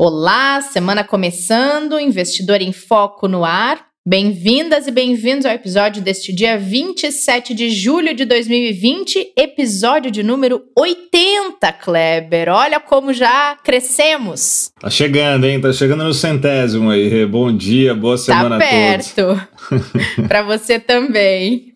Olá, semana começando, investidor em foco no ar. Bem-vindas e bem-vindos ao episódio deste dia 27 de julho de 2020, episódio de número 80, Kleber. Olha como já crescemos. Tá chegando, hein? Tá chegando no centésimo aí. Bom dia, boa tá semana tá perto. a todos. Para você também.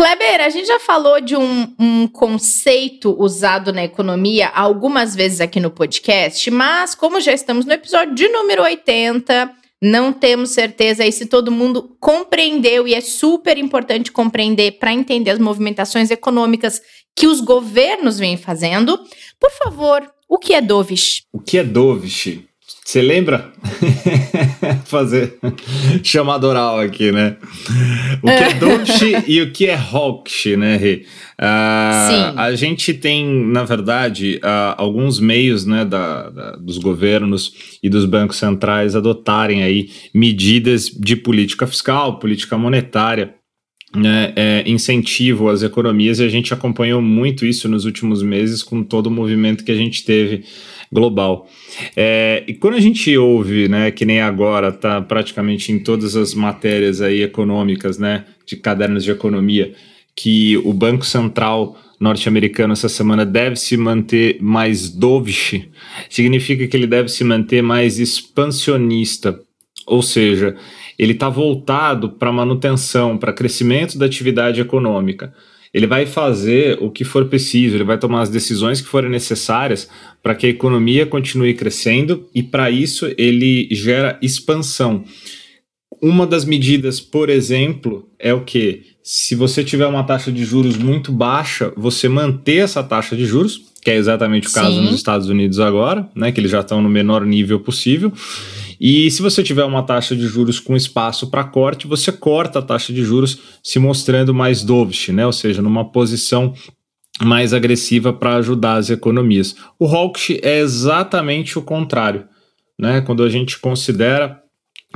Kleber, a gente já falou de um, um, conceito usado na economia algumas vezes aqui no podcast, mas como já estamos no episódio de número 80, não temos certeza aí se todo mundo compreendeu e é super importante compreender para entender as movimentações econômicas que os governos vêm fazendo. Por favor, o que é dovish? O que é dovish? Você lembra? Fazer chamada oral aqui, né? O que é dovish e o que é hawkish, né, Rê? Uh. A gente tem, na verdade, uh, alguns meios né, da, da, dos governos e dos bancos centrais adotarem aí medidas de política fiscal, política monetária, né, é, incentivo às economias, e a gente acompanhou muito isso nos últimos meses com todo o movimento que a gente teve global. É, e quando a gente ouve, né, que nem agora está praticamente em todas as matérias aí econômicas, né, de cadernos de economia, que o Banco Central norte-americano essa semana deve se manter mais dovish, significa que ele deve se manter mais expansionista, ou seja, ele está voltado para manutenção, para crescimento da atividade econômica. Ele vai fazer o que for preciso, ele vai tomar as decisões que forem necessárias para que a economia continue crescendo e, para isso, ele gera expansão. Uma das medidas, por exemplo, é o que? Se você tiver uma taxa de juros muito baixa, você manter essa taxa de juros, que é exatamente o caso Sim. nos Estados Unidos agora, né, que eles já estão no menor nível possível. E se você tiver uma taxa de juros com espaço para corte, você corta a taxa de juros se mostrando mais dovish, né, ou seja, numa posição mais agressiva para ajudar as economias. O hawkish é exatamente o contrário, né? Quando a gente considera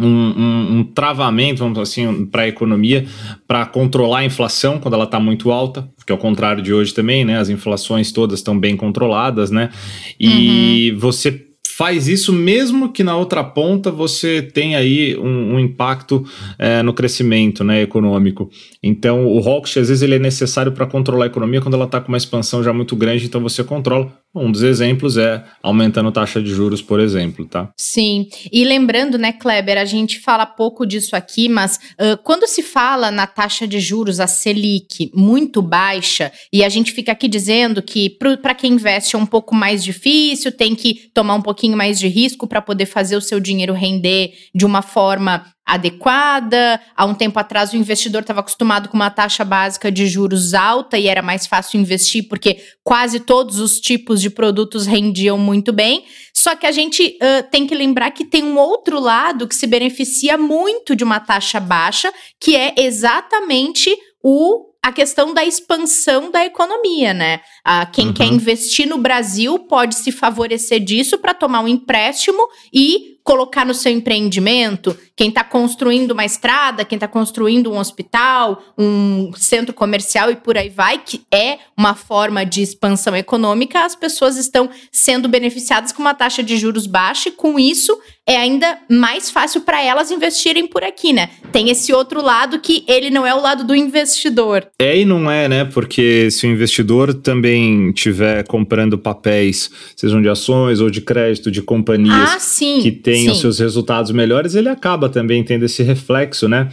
um, um, um, travamento, vamos assim, para a economia, para controlar a inflação quando ela está muito alta, que é o contrário de hoje também, né? As inflações todas estão bem controladas, né? E uhum. você faz isso mesmo que na outra ponta você tem aí um, um impacto é, no crescimento né, econômico. Então o Hawkish às vezes ele é necessário para controlar a economia quando ela está com uma expansão já muito grande, então você controla. Um dos exemplos é aumentando taxa de juros, por exemplo, tá? Sim. E lembrando, né, Kleber, a gente fala pouco disso aqui, mas uh, quando se fala na taxa de juros, a Selic, muito baixa, e a gente fica aqui dizendo que para quem investe é um pouco mais difícil, tem que tomar um pouquinho mais de risco para poder fazer o seu dinheiro render de uma forma adequada. Há um tempo atrás, o investidor estava acostumado com uma taxa básica de juros alta e era mais fácil investir porque quase todos os tipos de produtos rendiam muito bem. Só que a gente uh, tem que lembrar que tem um outro lado que se beneficia muito de uma taxa baixa, que é exatamente o a questão da expansão da economia, né? Ah, quem uhum. quer investir no Brasil pode se favorecer disso para tomar um empréstimo e colocar no seu empreendimento, quem está construindo uma estrada, quem está construindo um hospital, um centro comercial e por aí vai, que é uma forma de expansão econômica, as pessoas estão sendo beneficiadas com uma taxa de juros baixa e com isso é ainda mais fácil para elas investirem por aqui, né? Tem esse outro lado que ele não é o lado do investidor. É e não é, né? Porque se o investidor também tiver comprando papéis, sejam de ações ou de crédito de companhias ah, sim, que os seus resultados melhores, ele acaba também tendo esse reflexo, né?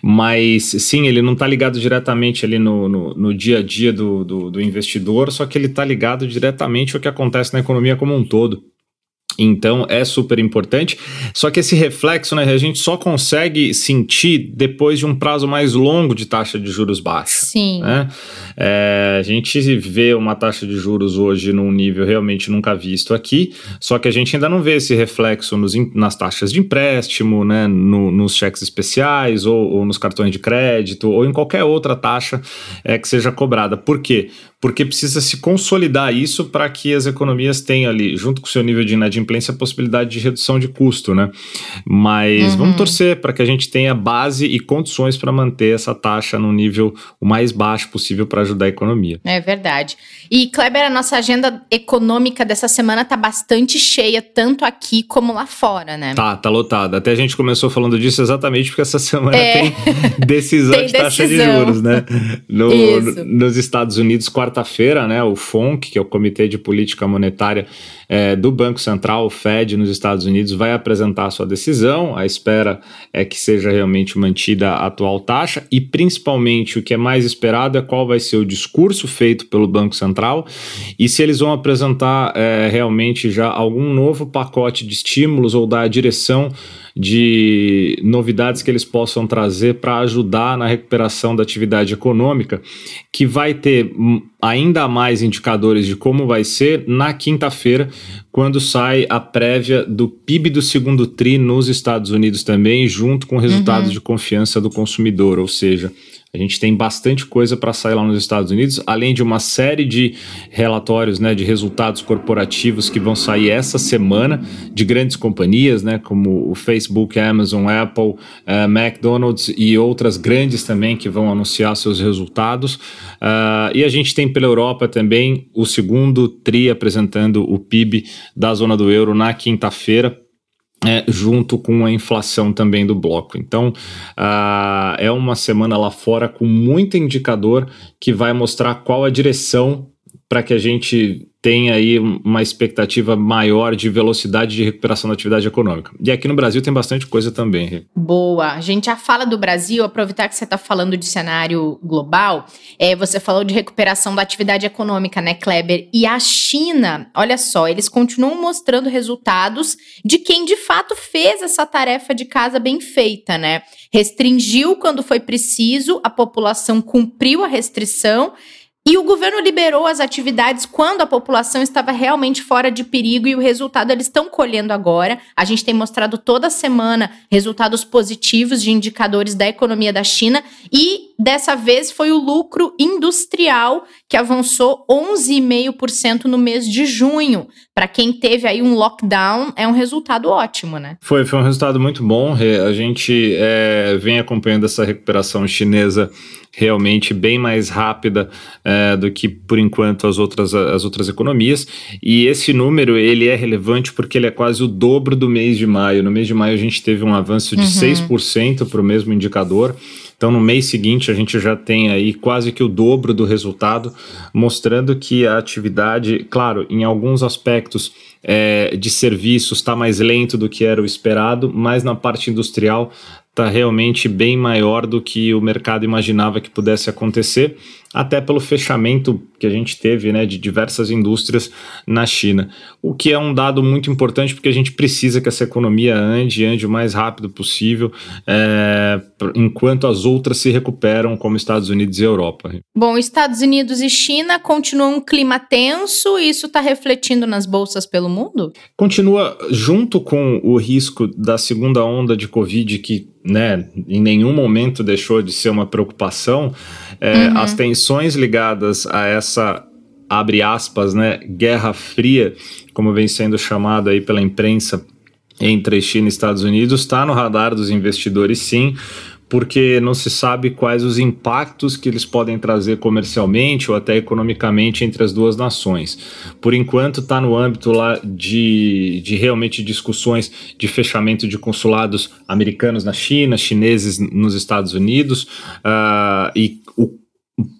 Mas sim, ele não está ligado diretamente ali no, no, no, dia a dia do, do, do investidor, só que ele está ligado diretamente ao que acontece na economia como um todo. Então é super importante. Só que esse reflexo, né, a gente só consegue sentir depois de um prazo mais longo de taxa de juros baixa. Sim. Né? É, a gente vê uma taxa de juros hoje num nível realmente nunca visto aqui, só que a gente ainda não vê esse reflexo nos, nas taxas de empréstimo, né, no, nos cheques especiais, ou, ou, nos cartões de crédito, ou em qualquer outra taxa é, que seja cobrada. Por quê? Porque precisa se consolidar isso para que as economias tenham ali, junto com o seu nível de inadimplência, a possibilidade de redução de custo, né? Mas uhum. vamos torcer para que a gente tenha base e condições para manter essa taxa no nível o mais baixo possível para ajudar a economia. É verdade. E, Kleber, a nossa agenda econômica dessa semana tá bastante cheia, tanto aqui como lá fora, né? Tá, tá lotada. Até a gente começou falando disso exatamente porque essa semana é. tem decisão tem de taxa de juros, né? No, nos Estados Unidos, quarta-feira, né? O FONC, que é o Comitê de Política Monetária é, do Banco Central, o Fed, nos Estados Unidos, vai apresentar a sua decisão. A espera é que seja realmente mantida a atual taxa e, principalmente, o que é mais esperado é qual vai ser o discurso feito pelo Banco Central e se eles vão apresentar é, realmente já algum novo pacote de estímulos ou dar a direção de novidades que eles possam trazer para ajudar na recuperação da atividade econômica, que vai ter ainda mais indicadores de como vai ser na quinta-feira, quando sai a prévia do PIB do segundo TRI nos Estados Unidos também, junto com resultados uhum. de confiança do consumidor, ou seja, a gente tem bastante coisa para sair lá nos Estados Unidos, além de uma série de relatórios né, de resultados corporativos que vão sair essa semana de grandes companhias, né, como o Facebook, Amazon, Apple, uh, McDonald's e outras grandes também que vão anunciar seus resultados. Uh, e a gente tem pela Europa também o segundo TRI apresentando o PIB da zona do euro na quinta-feira é, junto com a inflação também do bloco. Então, uh, é uma semana lá fora com muito indicador que vai mostrar qual a direção para que a gente tem aí uma expectativa maior de velocidade de recuperação da atividade econômica. E aqui no Brasil tem bastante coisa também. Boa. A gente já fala do Brasil, aproveitar que você está falando de cenário global, é, você falou de recuperação da atividade econômica, né, Kleber? E a China, olha só, eles continuam mostrando resultados de quem de fato fez essa tarefa de casa bem feita, né? Restringiu quando foi preciso, a população cumpriu a restrição e o governo liberou as atividades quando a população estava realmente fora de perigo e o resultado eles estão colhendo agora. A gente tem mostrado toda semana resultados positivos de indicadores da economia da China e dessa vez foi o lucro industrial que avançou 11,5% no mês de junho. Para quem teve aí um lockdown, é um resultado ótimo, né? Foi, foi um resultado muito bom. A gente é, vem acompanhando essa recuperação chinesa realmente bem mais rápida é, do que por enquanto as outras, as outras economias. E esse número ele é relevante porque ele é quase o dobro do mês de maio. No mês de maio a gente teve um avanço de uhum. 6% para o mesmo indicador. Então, no mês seguinte, a gente já tem aí quase que o dobro do resultado, mostrando que a atividade, claro, em alguns aspectos é, de serviços está mais lento do que era o esperado, mas na parte industrial está realmente bem maior do que o mercado imaginava que pudesse acontecer, até pelo fechamento que a gente teve né, de diversas indústrias na China. O que é um dado muito importante porque a gente precisa que essa economia ande, ande o mais rápido possível, é, enquanto as outras se recuperam, como Estados Unidos e Europa. Bom, Estados Unidos e China continuam um clima tenso e isso está refletindo nas bolsas pelo mundo? Continua junto com o risco da segunda onda de Covid que né, em nenhum momento deixou de ser uma preocupação, é, uhum. as tensões ligadas a essa, abre aspas, né, guerra fria, como vem sendo chamado aí pela imprensa entre China e Estados Unidos, está no radar dos investidores sim, porque não se sabe quais os impactos que eles podem trazer comercialmente ou até economicamente entre as duas nações. Por enquanto, está no âmbito lá de, de realmente discussões de fechamento de consulados americanos na China, chineses nos Estados Unidos, uh, e o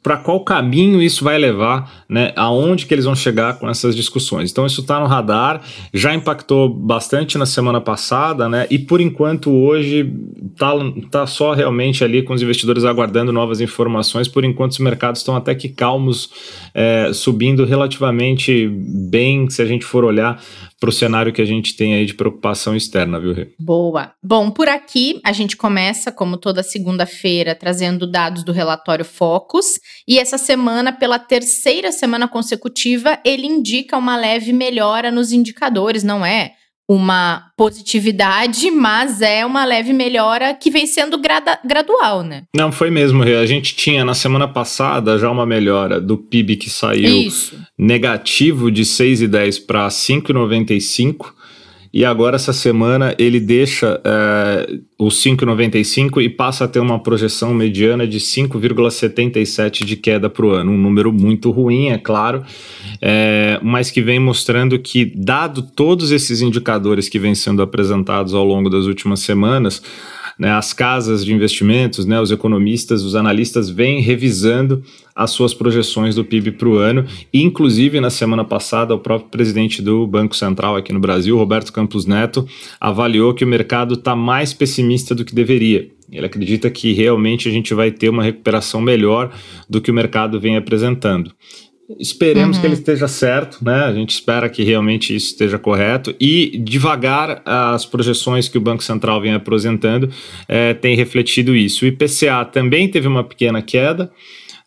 para qual caminho isso vai levar, né? Aonde que eles vão chegar com essas discussões. Então isso está no radar, já impactou bastante na semana passada, né? E por enquanto hoje tá, tá só realmente ali com os investidores aguardando novas informações. Por enquanto os mercados estão até que calmos, é, subindo relativamente bem, se a gente for olhar para o cenário que a gente tem aí de preocupação externa, viu, Rê? Boa. Bom, por aqui a gente começa, como toda segunda-feira, trazendo dados do relatório Focus. E essa semana, pela terceira semana consecutiva, ele indica uma leve melhora nos indicadores, não é? Uma positividade, mas é uma leve melhora que vem sendo grada, gradual, né? Não, foi mesmo. A gente tinha na semana passada já uma melhora do PIB que saiu Isso. negativo de 6,10 para 5,95 e agora essa semana ele deixa é, o 5,95 e passa a ter uma projeção mediana de 5,77 de queda para o ano. Um número muito ruim, é claro, é, mas que vem mostrando que, dado todos esses indicadores que vêm sendo apresentados ao longo das últimas semanas, né, as casas de investimentos, né, os economistas, os analistas vêm revisando as suas projeções do PIB para o ano. Inclusive, na semana passada, o próprio presidente do Banco Central aqui no Brasil, Roberto Campos Neto, avaliou que o mercado está mais pessimista do que deveria. Ele acredita que realmente a gente vai ter uma recuperação melhor do que o mercado vem apresentando. Esperemos uhum. que ele esteja certo, né? A gente espera que realmente isso esteja correto e devagar as projeções que o Banco Central vem apresentando é, tem refletido isso. O IPCA também teve uma pequena queda,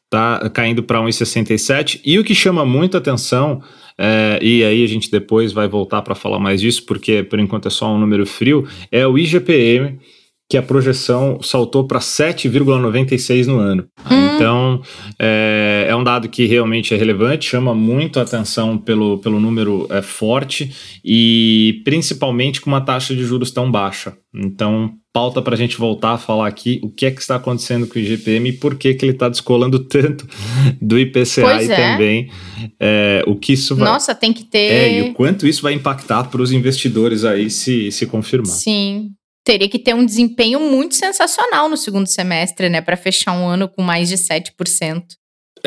tá caindo para 1,67 e o que chama muito atenção é, e aí a gente depois vai voltar para falar mais disso, porque por enquanto é só um número frio, é o IGPM, que a projeção saltou para 7,96 no ano. Hum. Então, é, é, um dado que realmente é relevante, chama muito a atenção pelo, pelo número é, forte e principalmente com uma taxa de juros tão baixa. Então, pauta para a gente voltar a falar aqui o que é que está acontecendo com o IGPM e por que, que ele está descolando tanto do IPCA pois e é. também é, o que isso vai... Nossa, tem que ter... É, e o quanto isso vai impactar para os investidores aí se, se confirmar. Sim, teria que ter um desempenho muito sensacional no segundo semestre, né, para fechar um ano com mais de 7%.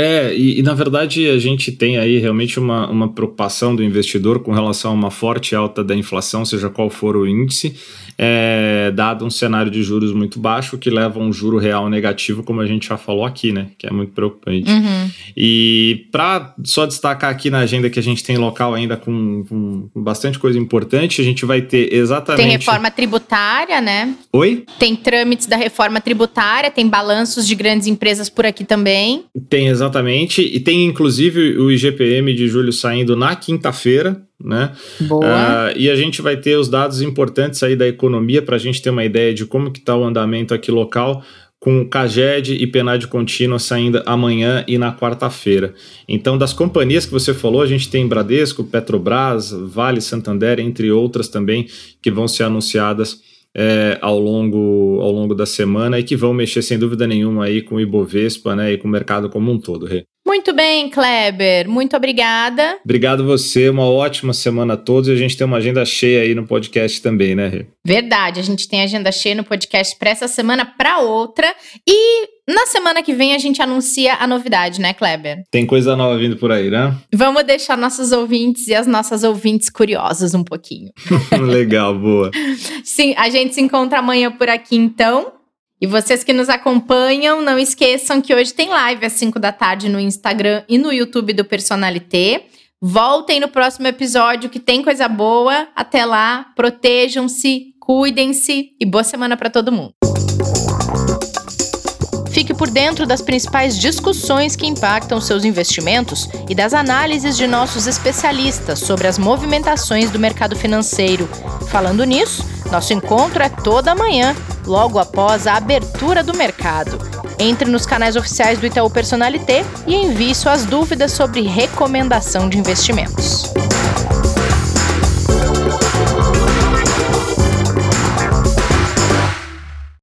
É, e, e, na verdade a gente tem aí realmente uma, uma preocupação do investidor com relação a uma forte alta da inflação, seja qual for o índice, é, dado um cenário de juros muito baixo que leva a um juro real negativo, como a gente já falou aqui, né? Que é muito preocupante. Uhum. E para só destacar aqui na agenda que a gente tem local ainda com, com, bastante coisa importante, a gente vai ter exatamente. Tem reforma tributária, né? Oi? Tem trâmites da reforma tributária, tem balanços de grandes empresas por aqui também. Tem exatamente Exatamente. E tem inclusive o IGPM de julho saindo na quinta-feira, né? Boa. Uh, e a gente vai ter os dados importantes aí da economia para a gente ter uma ideia de como que está o andamento aqui local com Caged e PNAD contínua saindo amanhã e na quarta-feira. Então, das companhias que você falou, a gente tem Bradesco, Petrobras, Vale, Santander, entre outras também, que vão ser anunciadas é, ao, longo, ao longo da semana e que vão mexer sem dúvida nenhuma aí com o Ibovespa né, e com o mercado como um todo. Rê. Muito bem, Kleber. Muito obrigada. Obrigado você. Uma ótima semana a todos. E a gente tem uma agenda cheia aí no podcast também, né, Rê? Verdade. A gente tem agenda cheia no podcast para essa semana, para outra. E na semana que vem a gente anuncia a novidade, né, Kleber? Tem coisa nova vindo por aí, né? Vamos deixar nossos ouvintes e as nossas ouvintes curiosos um pouquinho. Legal, boa. Sim, a gente se encontra amanhã por aqui então. E vocês que nos acompanham, não esqueçam que hoje tem live às 5 da tarde no Instagram e no YouTube do Personalité. Voltem no próximo episódio que tem coisa boa. Até lá, protejam-se, cuidem-se e boa semana para todo mundo. Fique por dentro das principais discussões que impactam seus investimentos e das análises de nossos especialistas sobre as movimentações do mercado financeiro. Falando nisso, nosso encontro é toda manhã, logo após a abertura do mercado. Entre nos canais oficiais do Itaú Personalité e envie suas dúvidas sobre recomendação de investimentos.